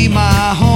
be my home.